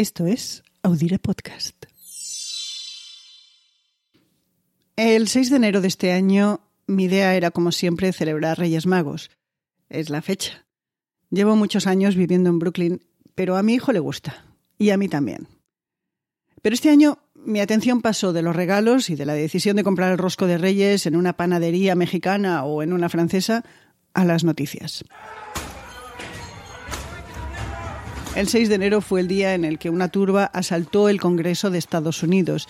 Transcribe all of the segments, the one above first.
Esto es Audire Podcast. El 6 de enero de este año, mi idea era, como siempre, celebrar Reyes Magos. Es la fecha. Llevo muchos años viviendo en Brooklyn, pero a mi hijo le gusta. Y a mí también. Pero este año mi atención pasó de los regalos y de la decisión de comprar el rosco de Reyes en una panadería mexicana o en una francesa a las noticias. El 6 de enero fue el día en el que una turba asaltó el Congreso de Estados Unidos.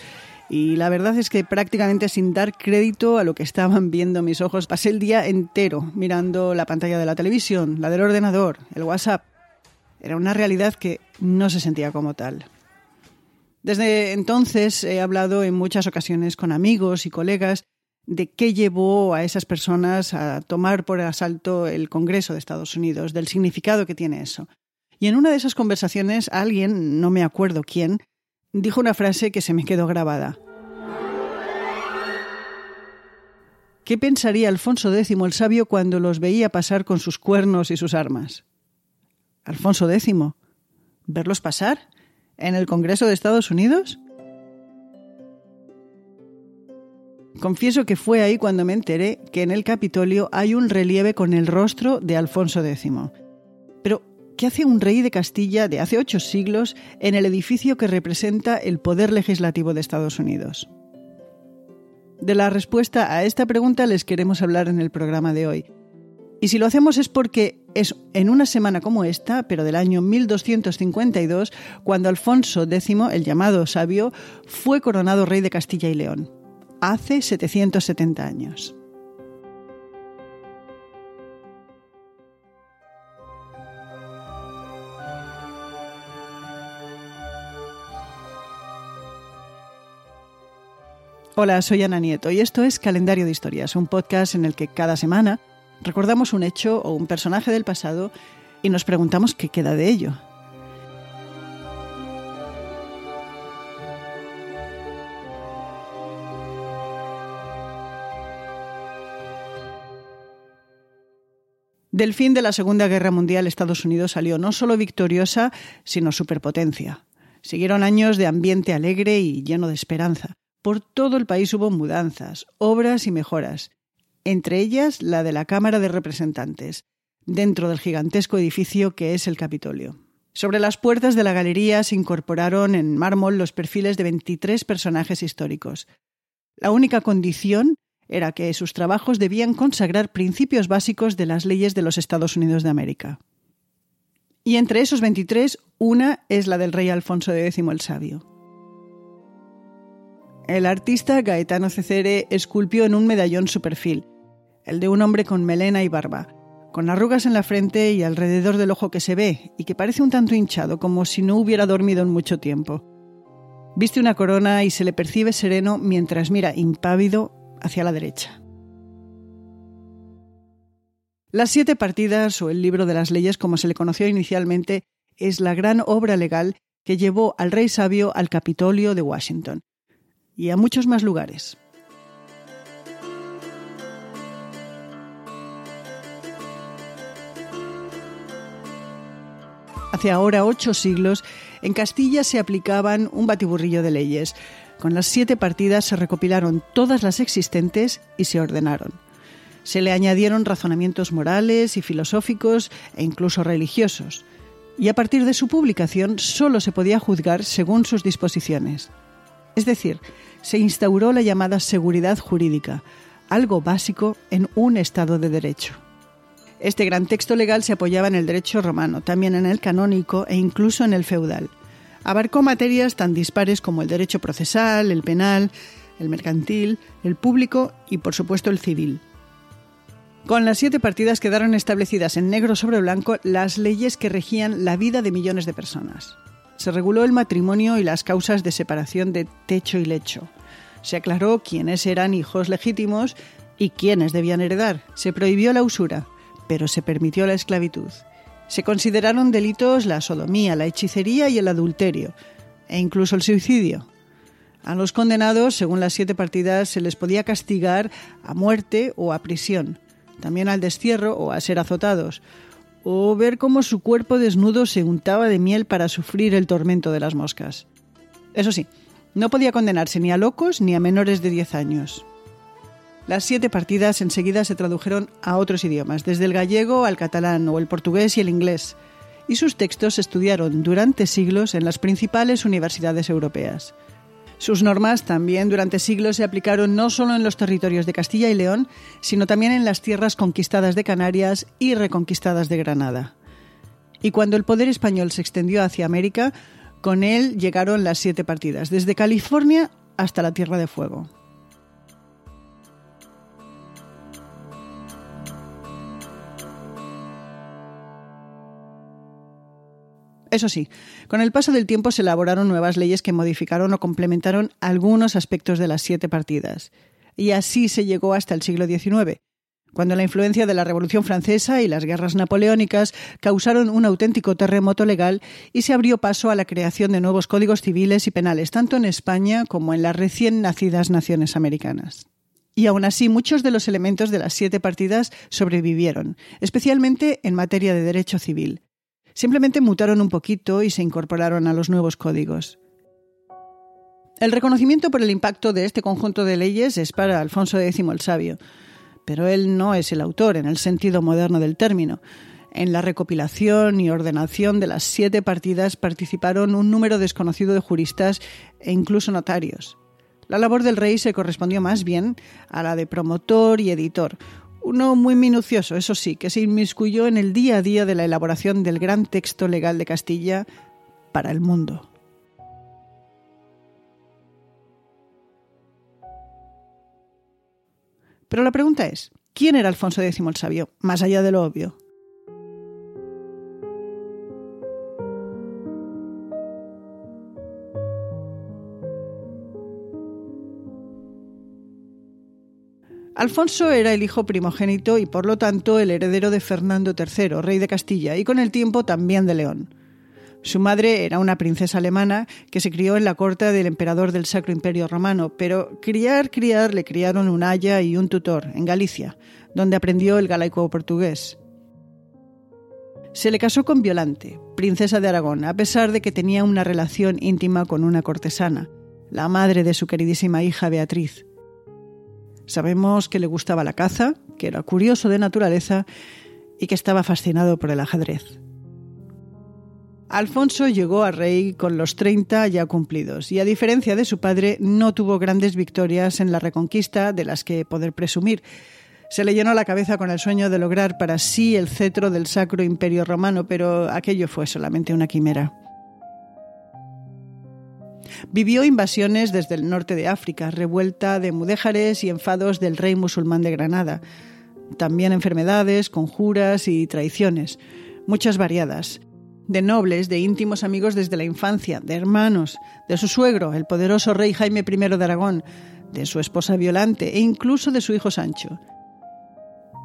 Y la verdad es que prácticamente sin dar crédito a lo que estaban viendo mis ojos, pasé el día entero mirando la pantalla de la televisión, la del ordenador, el WhatsApp. Era una realidad que no se sentía como tal. Desde entonces he hablado en muchas ocasiones con amigos y colegas de qué llevó a esas personas a tomar por asalto el Congreso de Estados Unidos, del significado que tiene eso. Y en una de esas conversaciones alguien, no me acuerdo quién, dijo una frase que se me quedó grabada. ¿Qué pensaría Alfonso X el sabio cuando los veía pasar con sus cuernos y sus armas? Alfonso X, ¿verlos pasar? ¿En el Congreso de Estados Unidos? Confieso que fue ahí cuando me enteré que en el Capitolio hay un relieve con el rostro de Alfonso X. Pero ¿Qué hace un rey de Castilla de hace ocho siglos en el edificio que representa el poder legislativo de Estados Unidos? De la respuesta a esta pregunta les queremos hablar en el programa de hoy. Y si lo hacemos es porque es en una semana como esta, pero del año 1252, cuando Alfonso X, el llamado sabio, fue coronado rey de Castilla y León. Hace 770 años. Hola, soy Ana Nieto y esto es Calendario de Historias, un podcast en el que cada semana recordamos un hecho o un personaje del pasado y nos preguntamos qué queda de ello. Del fin de la Segunda Guerra Mundial, Estados Unidos salió no solo victoriosa, sino superpotencia. Siguieron años de ambiente alegre y lleno de esperanza. Por todo el país hubo mudanzas, obras y mejoras, entre ellas la de la Cámara de Representantes, dentro del gigantesco edificio que es el Capitolio. Sobre las puertas de la galería se incorporaron en mármol los perfiles de 23 personajes históricos. La única condición era que sus trabajos debían consagrar principios básicos de las leyes de los Estados Unidos de América. Y entre esos 23, una es la del rey Alfonso X el Sabio. El artista Gaetano Cecere esculpió en un medallón su perfil, el de un hombre con melena y barba, con arrugas en la frente y alrededor del ojo que se ve y que parece un tanto hinchado, como si no hubiera dormido en mucho tiempo. Viste una corona y se le percibe sereno mientras mira impávido hacia la derecha. Las siete partidas o el libro de las leyes, como se le conoció inicialmente, es la gran obra legal que llevó al rey sabio al Capitolio de Washington y a muchos más lugares. Hace ahora ocho siglos, en Castilla se aplicaban un batiburrillo de leyes. Con las siete partidas se recopilaron todas las existentes y se ordenaron. Se le añadieron razonamientos morales y filosóficos e incluso religiosos. Y a partir de su publicación solo se podía juzgar según sus disposiciones. Es decir, se instauró la llamada seguridad jurídica, algo básico en un Estado de Derecho. Este gran texto legal se apoyaba en el derecho romano, también en el canónico e incluso en el feudal. Abarcó materias tan dispares como el derecho procesal, el penal, el mercantil, el público y por supuesto el civil. Con las siete partidas quedaron establecidas en negro sobre blanco las leyes que regían la vida de millones de personas se reguló el matrimonio y las causas de separación de techo y lecho. Se aclaró quiénes eran hijos legítimos y quiénes debían heredar. Se prohibió la usura, pero se permitió la esclavitud. Se consideraron delitos la sodomía, la hechicería y el adulterio, e incluso el suicidio. A los condenados, según las siete partidas, se les podía castigar a muerte o a prisión, también al destierro o a ser azotados, o ver cómo su cuerpo desnudo se untaba de miel para sufrir el tormento de las moscas. Eso sí, no podía condenarse ni a locos ni a menores de 10 años. Las siete partidas enseguida se tradujeron a otros idiomas, desde el gallego al catalán o el portugués y el inglés, y sus textos se estudiaron durante siglos en las principales universidades europeas. Sus normas también durante siglos se aplicaron no solo en los territorios de Castilla y León, sino también en las tierras conquistadas de Canarias y reconquistadas de Granada. Y cuando el poder español se extendió hacia América, con él llegaron las siete partidas, desde California hasta la Tierra de Fuego. Eso sí, con el paso del tiempo se elaboraron nuevas leyes que modificaron o complementaron algunos aspectos de las siete partidas. Y así se llegó hasta el siglo XIX, cuando la influencia de la Revolución Francesa y las guerras napoleónicas causaron un auténtico terremoto legal y se abrió paso a la creación de nuevos códigos civiles y penales, tanto en España como en las recién nacidas naciones americanas. Y aún así, muchos de los elementos de las siete partidas sobrevivieron, especialmente en materia de derecho civil. Simplemente mutaron un poquito y se incorporaron a los nuevos códigos. El reconocimiento por el impacto de este conjunto de leyes es para Alfonso X el Sabio, pero él no es el autor en el sentido moderno del término. En la recopilación y ordenación de las siete partidas participaron un número desconocido de juristas e incluso notarios. La labor del rey se correspondió más bien a la de promotor y editor, uno muy minucioso, eso sí, que se inmiscuyó en el día a día de la elaboración del gran texto legal de Castilla para el mundo. Pero la pregunta es, ¿quién era Alfonso X el Sabio, más allá de lo obvio? Alfonso era el hijo primogénito y por lo tanto el heredero de Fernando III, rey de Castilla, y con el tiempo también de León. Su madre era una princesa alemana que se crió en la corte del emperador del Sacro Imperio Romano, pero criar, criar le criaron un aya y un tutor en Galicia, donde aprendió el galaico portugués. Se le casó con Violante, princesa de Aragón, a pesar de que tenía una relación íntima con una cortesana, la madre de su queridísima hija Beatriz. Sabemos que le gustaba la caza, que era curioso de naturaleza y que estaba fascinado por el ajedrez. Alfonso llegó a rey con los 30 ya cumplidos y a diferencia de su padre no tuvo grandes victorias en la reconquista de las que poder presumir. Se le llenó la cabeza con el sueño de lograr para sí el cetro del Sacro Imperio Romano, pero aquello fue solamente una quimera. Vivió invasiones desde el norte de África, revuelta de mudéjares y enfados del rey musulmán de Granada. También enfermedades, conjuras y traiciones, muchas variadas. De nobles, de íntimos amigos desde la infancia, de hermanos, de su suegro, el poderoso rey Jaime I de Aragón, de su esposa Violante e incluso de su hijo Sancho.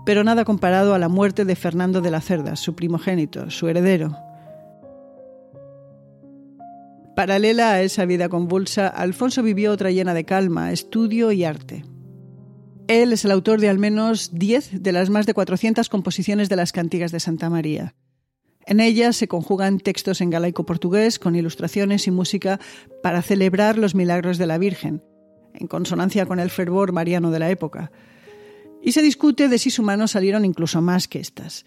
Pero nada comparado a la muerte de Fernando de la Cerda, su primogénito, su heredero, Paralela a esa vida convulsa, Alfonso vivió otra llena de calma, estudio y arte. Él es el autor de al menos 10 de las más de 400 composiciones de las cantigas de Santa María. En ellas se conjugan textos en galaico portugués con ilustraciones y música para celebrar los milagros de la Virgen, en consonancia con el fervor mariano de la época. Y se discute de si sus manos salieron incluso más que estas.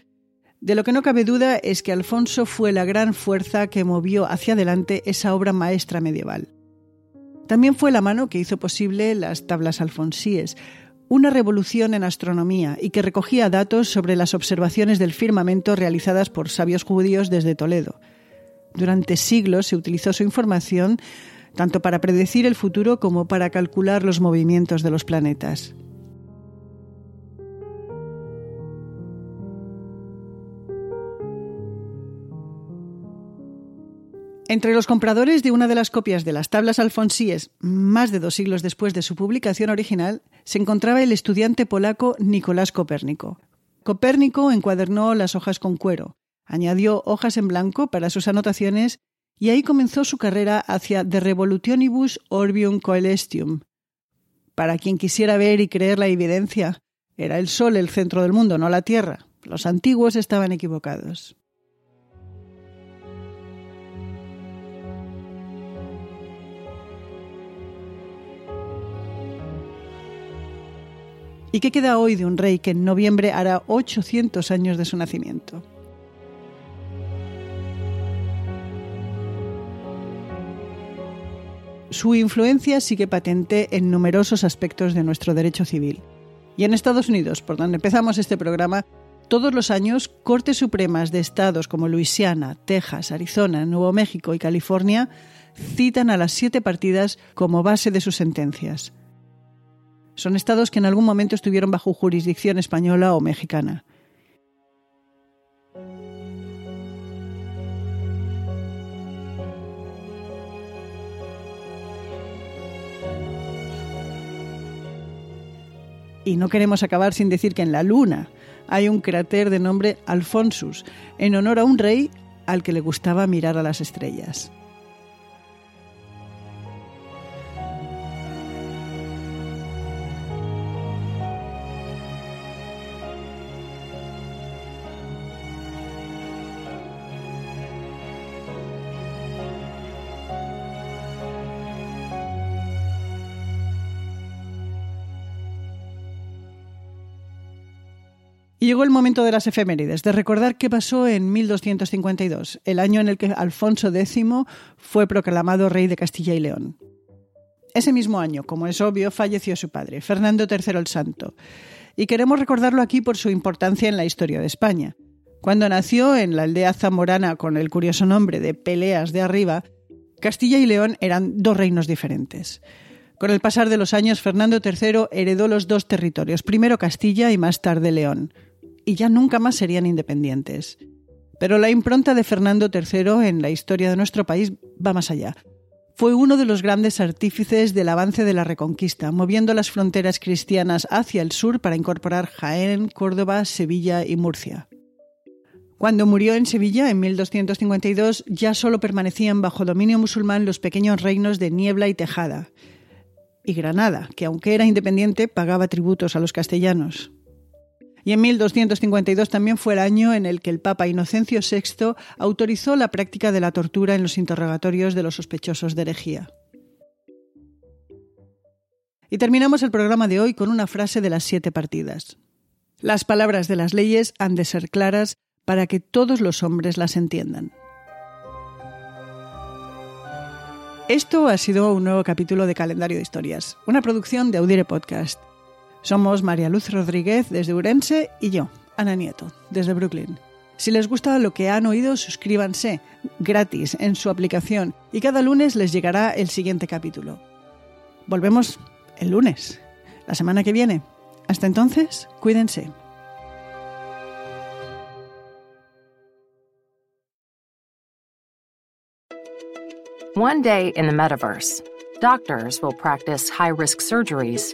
De lo que no cabe duda es que Alfonso fue la gran fuerza que movió hacia adelante esa obra maestra medieval. También fue la mano que hizo posible las tablas alfonsíes, una revolución en astronomía y que recogía datos sobre las observaciones del firmamento realizadas por sabios judíos desde Toledo. Durante siglos se utilizó su información tanto para predecir el futuro como para calcular los movimientos de los planetas. Entre los compradores de una de las copias de las tablas alfonsíes, más de dos siglos después de su publicación original, se encontraba el estudiante polaco Nicolás Copérnico. Copérnico encuadernó las hojas con cuero, añadió hojas en blanco para sus anotaciones y ahí comenzó su carrera hacia De Revolutionibus Orbium Coelestium. Para quien quisiera ver y creer la evidencia, era el Sol el centro del mundo, no la Tierra, Los antiguos estaban equivocados. ¿Y qué queda hoy de un rey que en noviembre hará 800 años de su nacimiento? Su influencia sigue patente en numerosos aspectos de nuestro derecho civil. Y en Estados Unidos, por donde empezamos este programa, todos los años Cortes Supremas de estados como Luisiana, Texas, Arizona, Nuevo México y California citan a las siete partidas como base de sus sentencias. Son estados que en algún momento estuvieron bajo jurisdicción española o mexicana. Y no queremos acabar sin decir que en la Luna hay un cráter de nombre Alfonsus, en honor a un rey al que le gustaba mirar a las estrellas. Y llegó el momento de las efemérides, de recordar qué pasó en 1252, el año en el que Alfonso X fue proclamado rey de Castilla y León. Ese mismo año, como es obvio, falleció su padre, Fernando III el Santo, y queremos recordarlo aquí por su importancia en la historia de España. Cuando nació en la aldea zamorana con el curioso nombre de Peleas de Arriba, Castilla y León eran dos reinos diferentes. Con el pasar de los años, Fernando III heredó los dos territorios, primero Castilla y más tarde León y ya nunca más serían independientes. Pero la impronta de Fernando III en la historia de nuestro país va más allá. Fue uno de los grandes artífices del avance de la Reconquista, moviendo las fronteras cristianas hacia el sur para incorporar Jaén, Córdoba, Sevilla y Murcia. Cuando murió en Sevilla en 1252 ya solo permanecían bajo dominio musulmán los pequeños reinos de Niebla y Tejada, y Granada, que aunque era independiente pagaba tributos a los castellanos. Y en 1252 también fue el año en el que el Papa Inocencio VI autorizó la práctica de la tortura en los interrogatorios de los sospechosos de herejía. Y terminamos el programa de hoy con una frase de las siete partidas. Las palabras de las leyes han de ser claras para que todos los hombres las entiendan. Esto ha sido un nuevo capítulo de Calendario de Historias, una producción de Audire Podcast. Somos María Luz Rodríguez desde Urense y yo, Ana Nieto, desde Brooklyn. Si les gusta lo que han oído, suscríbanse gratis en su aplicación y cada lunes les llegará el siguiente capítulo. Volvemos el lunes, la semana que viene. Hasta entonces, cuídense. One day in the metaverse. Doctors will practice high risk surgeries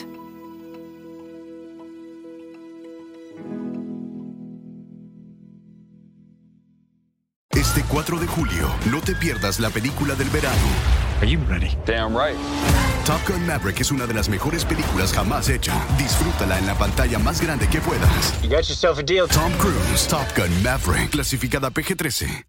Este 4 de julio, no te pierdas la película del verano. Are you ready? Damn right. Top Gun Maverick es una de las mejores películas jamás hecha. Disfrútala en la pantalla más grande que puedas. You got yourself a deal. Tom Cruise, Top Gun Maverick, clasificada PG-13.